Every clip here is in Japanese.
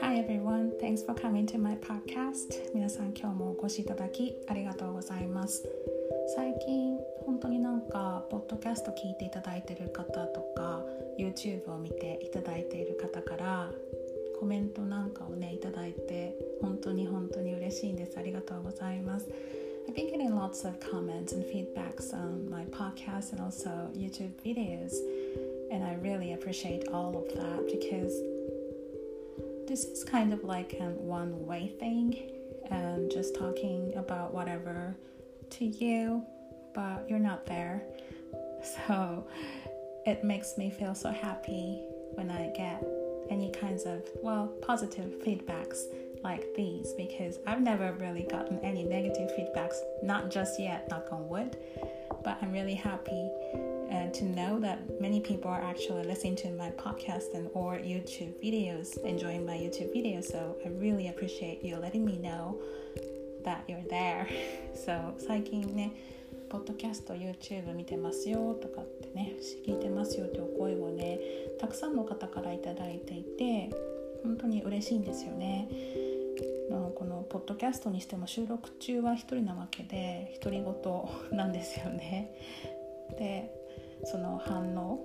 Hi everyone, thanks for coming to my podcast. 皆さん今日もお越しいただきありがとうございます。最近本当になんかポッドキャスト聞いていただいている方とか YouTube を見ていただいている方からコメントなんかをねいただいて本当に本当に嬉しいんですありがとうございます I've been getting lots of comments and feedbacks on my podcast and also YouTube videos and I really appreciate all of that because this is kind of like a one way thing and just talking about whatever to you but you're not there. So it makes me feel so happy when I get any kinds of, well, positive feedbacks like these because I've never really gotten any negative feedbacks, not just yet, knock on wood. But I'm really happy uh, to know that many people are actually listening to my podcast and or YouTube videos, enjoying my YouTube videos. So I really appreciate you letting me know that you're there. So 最近ね、ポッドキャスト YouTube 見てますよとかってね聞いてますよってお声をねたくさんの方から頂いていて本当に嬉しいんですよね。 ッドキャストにしても収録中は一人なわけで独り言なんですよね。でその反応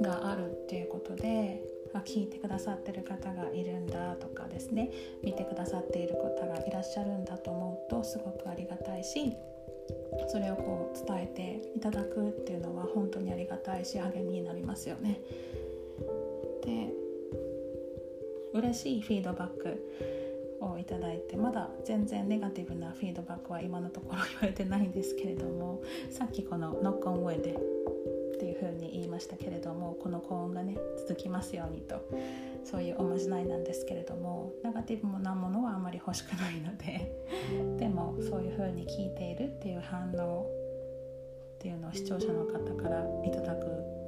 があるっていうことであ聞いてくださってる方がいるんだとかですね見てくださっている方がいらっしゃるんだと思うとすごくありがたいしそれをこう伝えていただくっていうのは本当にありがたいし励みになりますよね。で嬉しいフィードバックをいただいてまだ全然ネガティブなフィードバックは今のところ言われてないんですけれどもさっきこの「ノックオンウェイでっていうふうに言いましたけれどもこの高音がね続きますようにとそういうおまじないなんですけれどもネガティブもなものはあまり欲しくないので でもそういうふうに聞いているっていう反応っていうのを視聴者の方からいただく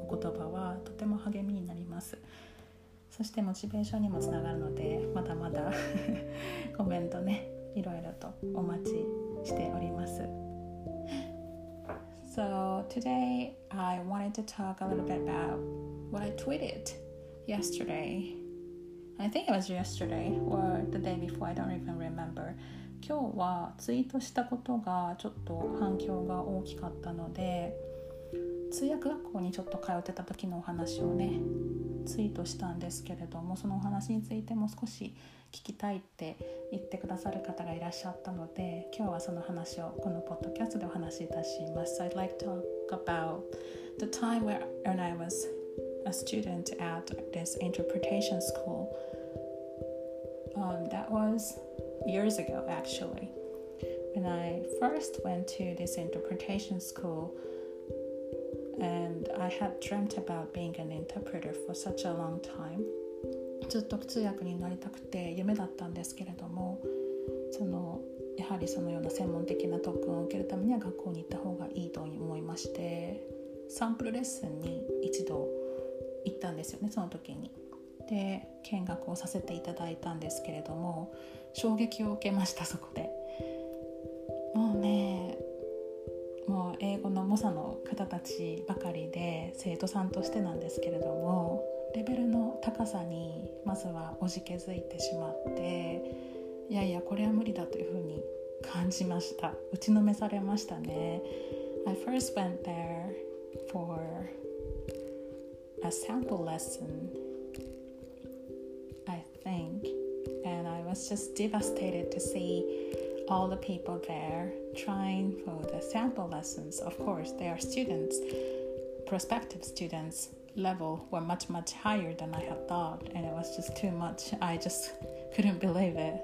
お言葉はとても励みになります。そしてモチベーションにもつながるのでまだまだコメントねいろいろとお待ちしております So today I wanted to talk a little bit about what I tweeted yesterday. I think it was yesterday or the day before, I don't even remember. 今日はツイートしたことがちょっと反響が大きかったので通訳学校にちょっと通ってた時のお話をねツイートしたんですけれどもそのお話についても少し聞きたいって言ってくださる方がいらっしゃったので今日はその話をこのポッドキャストでお話しいたします。I'd like to talk about the time when I was a student at this interpretation school. Um, that was years ago actually. When I first went to this interpretation school, and I had dreamt about being an interpreter for such a long time. ずっと通訳になりたくて夢だったんですけれどもそのやはりそのような専門的な特訓を受けるためには学校に行った方がいいと思いましてサンプルレッスンに一度行ったんですよねその時に。で見学をさせていただいたんですけれども衝撃を受けましたそこで。猛者の方たちばかりで生徒さんとしてなんですけれどもレベルの高さにまずはおじけづいてしまっていやいやこれは無理だというふうに感じました。打ちのめされましたね。I first went there for a sample lesson I think and I was just devastated to see all the people there trying for the sample lessons of course they are students prospective students level were much much higher than I had thought and it was just too much I just couldn't believe it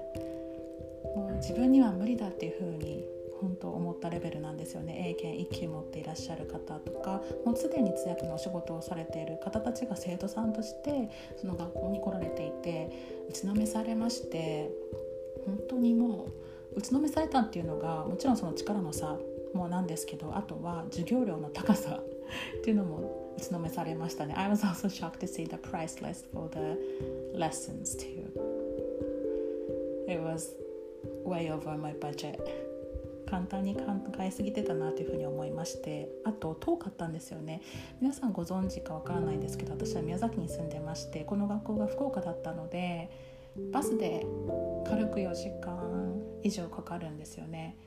もう自分には無理だっていうふうに本当思ったレベルなんですよね英検1級持っていらっしゃる方とかもうすでに通訳のお仕事をされている方たちが生徒さんとしてその学校に来られていて打ちのめされまして本当にもう打ちのめされたっていうのがもちろんその力の差もなんですけどあとは授業料の高さっていうのも打ちのめされましたね。I was also shocked to see the price list for the lessons too. It was way over my budget. 簡単に考えすぎてたなというふうに思いましてあと遠かったんですよね皆さんご存知かわからないんですけど私は宮崎に住んでましてこの学校が福岡だったのでバスで軽く4時間以上かかるんですよね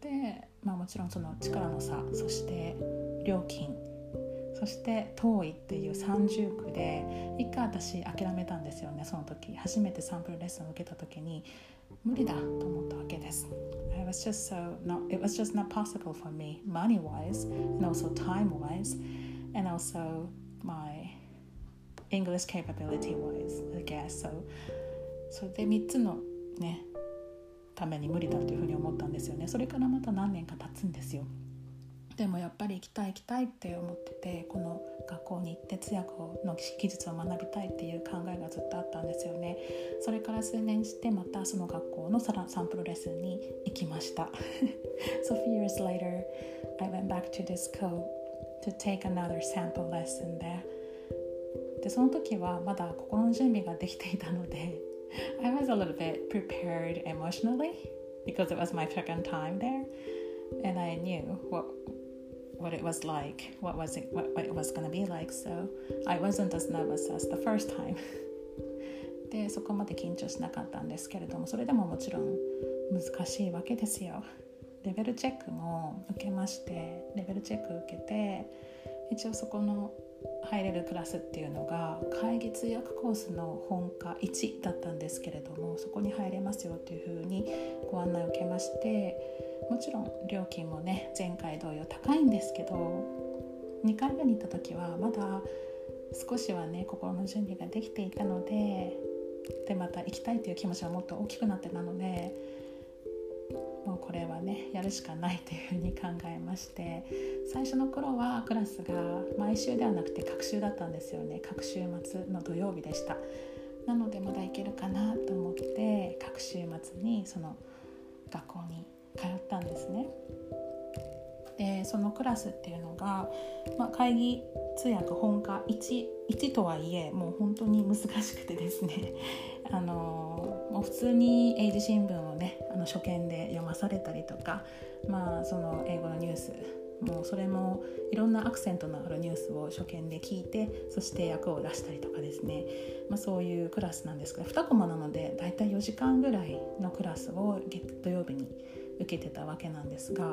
で、まあ、もちろんその力の差そして料金そして遠いっていう三重苦で一回私諦めたんですよねその時初めてサンプルレッスンを受けた時に無理だと思ったわけです It was just so not, it was just not possible for me money wise and also time wise and also my English capability wise I guess so それで3つのねために無理だというふうに思ったんですよね。それからまた何年か経つんですよ。でもやっぱり行きたい行きたいって思っててこの学校に行って通訳の技術を学びたいっていう考えがずっとあったんですよね。それから数年してまたその学校のサンプルレッスンに行きました。So few years later I went back to this school to take another sample lesson there. でその時はまだ心の準備ができていたので I was a little bit prepared emotionally because it was my second time there and I knew what what it was like, what was it, what, what it was gonna be like. So I wasn't as nervous as the first time. でそこまで緊張しなかったんですけれどもそれでももちろん難しいわけですよ。レベルチェックも受けましてレベルチェック受けて一応そこの 入れるクラスっていうのが会議通訳コースの本科1だったんですけれどもそこに入れますよっていうふうにご案内を受けましてもちろん料金もね前回同様高いんですけど2回目に行った時はまだ少しはね心の準備ができていたのででまた行きたいという気持ちはもっと大きくなってたのでもうこれはねやるしかないというふうに考えまして最初の頃はクラスが毎週ではなくて隔週だったんですよね。隔週末の土曜日でした。なのでまだ行けるかなと思って隔週末にその学校に通ったんですね。でそのクラスっていうのが、まあ、会議通訳本科 1, 1とはいえもう本当に難しくてですね。あのもう普通に英字新聞をねの初見で読まされたりとか、まあ、その英語のニュースもうそれもいろんなアクセントのあるニュースを初見で聞いてそして役を出したりとかですね、まあ、そういうクラスなんですけど2コマなのでだいたい4時間ぐらいのクラスを土曜日に受けてたわけなんですが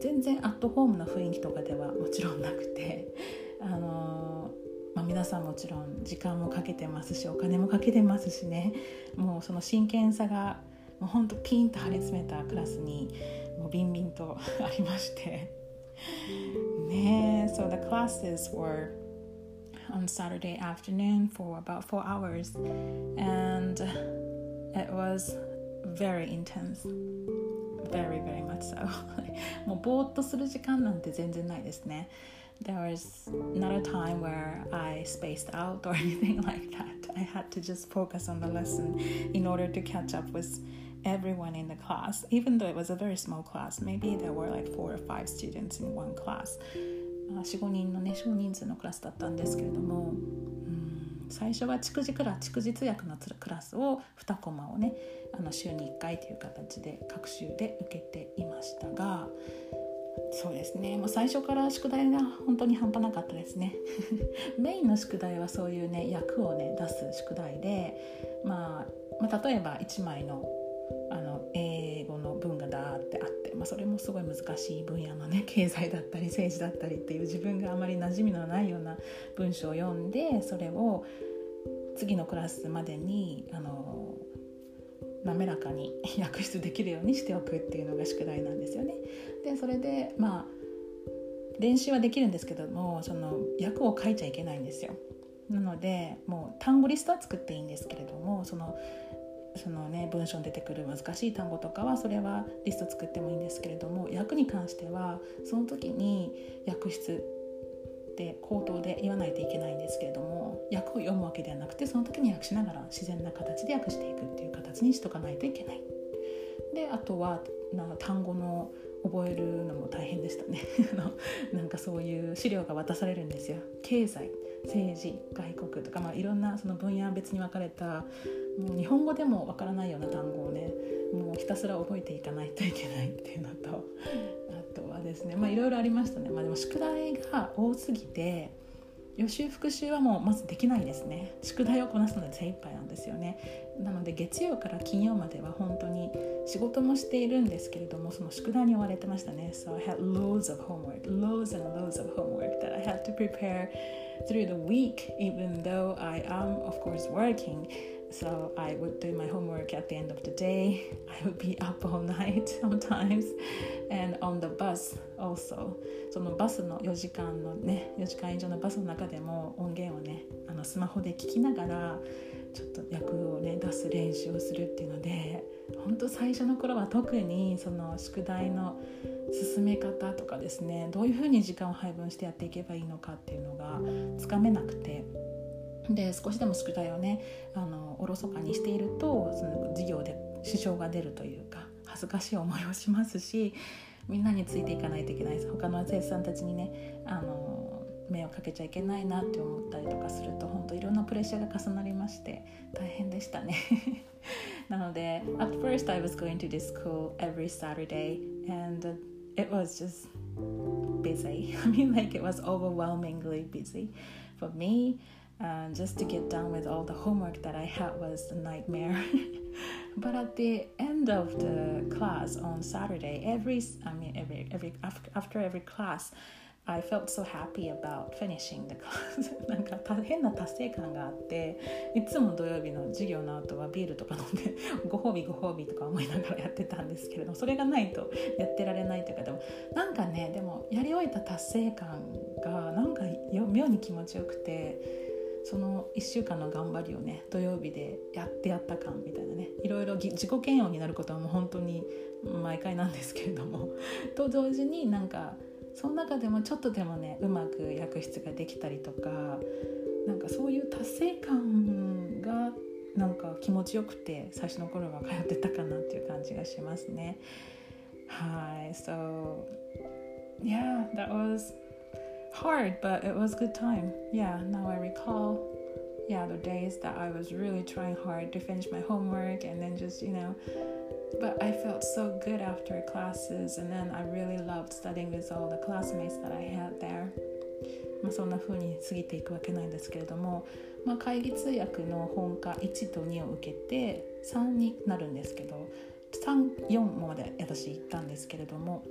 全然アットホームな雰囲気とかではもちろんなくて あのまあ、皆さんもちろん時間もかけてますしお金もかけてますしね。もうその真剣さがもうほんとピンと張り詰めたクラスにもうビンビンとありましてね So the classes were on Saturday afternoon for about four hours and it was very intense very very much so もうぼーっとする時間なんて全然ないですね there was not a time where I spaced out or anything like that. I had to just focus on the lesson in order to catch up with everyone in the class, even though it was a very small class. Maybe there were like four or five students in one class. 45人のね少人数のクラスだったんですけれども、うん、最初は蓄字クラ蓄字通訳のクラスを2コマをねあの週に1回という形で各週で受けていましたがそうですねもう最初から宿題が本当に半端なかったですねメインの宿題はそういうね役をね出す宿題で、まあ、まあ例えば1枚のあの英語の文がダーってあって、まあ、それもすごい難しい分野のね 経済だったり政治だったりっていう自分があまり馴染みのないような文章を読んでそれを次のクラスまでにあの滑らかに 訳出できるようにしておくっていうのが宿題なんですよね。でそれでまあ練習はできるんですけどもその訳を書いちゃいけないんですよ。なのでもう単語リストは作っていいんですけれどもそのそのね文章に出てくる難しい単語とかはそれはリスト作ってもいいんですけれども訳に関してはその時に訳出で口頭で言わないといけないんですけれども訳を読むわけではなくてその時に訳しながら自然な形で訳していくっていう形にしとかないといけない。であとはな単語の覚えるのも大変でしたねなんかそういう資料が渡されるんですよ経済政治外国とか、まあ、いろんなその分野別に分かれたもう日本語でもわからないような単語をねもうひたすら覚えていかないといけないっていうのとあとはですねまあいろいろありましたね、まあ、でも宿題が多すぎて予習復習はもうまずできないですね。宿題をこなすので精一杯なんですよね。なので月曜から金曜までは本当に仕事もしているんですけれどもその宿題に追われてましたね。So I had loads of homework. Loads and loads of homework that I had to prepare through the week even though I am of course working. So I would do my homework at the end of the day. I would be up all night sometimes. And on the bus also. そのバスの4時間のね、4時間以上のバスの中でも音源をね、あのスマホで聞きながらちょっと役をね出す練習をするっていうので本当最初の頃は特にその宿題の進め方とかですねどういうふうに時間を配分してやっていけばいいのかっていうのがつかめなくてで少しでも宿題をね。あのおろそかにしているとその授業で支障が出るというか恥ずかしい思いをしますしみんなについていかないといけない。他の生徒さんたちにねあの迷惑かけちゃいけないなって思ったりとかすると本当いろんなプレッシャーが重なりまして大変でしたね。なので at first I was going to this school every Saturday and it was just busy. I mean like it was overwhelmingly busy for me. Uh, just to get done with all the homework that I had was a nightmare. but at the end of the class on Saturday, every I mean every every after, every class, I felt so happy about finishing the class なんか変な達成感があっていつも土曜日の授業の後はビールとか飲んでご褒美ご褒美とか思いながらやってたんですけれどもそれがないとやってられないというかでもなんかねでもやり終えた達成感がなんか妙に気持ちよくてその1週間の頑張りをね土曜日でやってやった感みたいなねいろいろ自己嫌悪になることはもう本当に毎回なんですけれども と同時になんかその中でもちょっとでもねうまく役室ができたりとかなんかそういう達成感がなんか気持ちよくて最初の頃は通ってたかなっていう感じがしますね。はい、so yeah, that was hard, but it was good time. Yeah, now I recall, yeah, the days that I was really trying hard to finish my homework and then just, you know, but I felt so good after classes and then I really loved studying with all the classmates that I had there. まあ、そんな風に過ぎていくわけなんですけれども、まあ、会議通訳の本科1と2を受けて3になるんですけど34まで私行ったんですけれども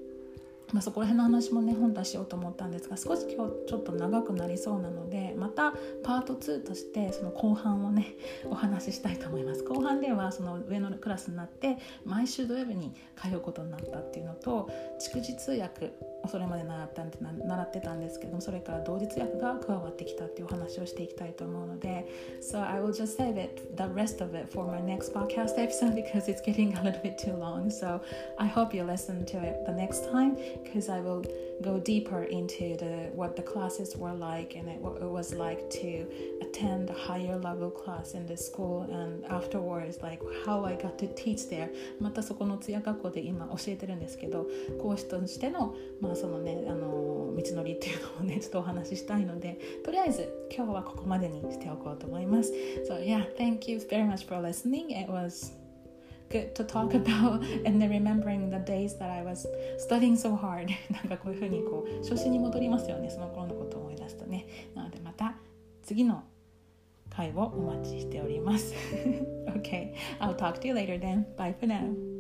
まあ、そこら辺の話もね本出しようと思ったんですが少し今日ちょっと長くなりそうなのでまたパート2としてその後半をねお話ししたいと思います。後半ではその上のクラスになって毎週土曜日に通うことになったっていうのと蓄字通訳それまで習った習ってたんですけどもそれから同日訳が加わってきたっていうお話をしていきたいと思うので So I will just save it the rest of it for my next podcast episode because it's getting a little bit too long so I hope you listen to it the next time because I will go deeper into the what the classes were like and it, what it was like to attend a higher level class in the school and afterwards like how I got to teach there またそこの通訳学校で今教えてるんですけど講師としてのまあ あまあそのねあの道のりっていうのをねちょっとお話ししたいのでとりあえず今日はここまでにしておこうと思います So yeah thank you very much for listening it was good to talk about and then remembering the days that I was studying so hard なんかこういうふうにこう初心に戻りますよねその頃のことを思い出すとねなのでまた次の回をお待ちしております Okay I'll talk to you later then bye for now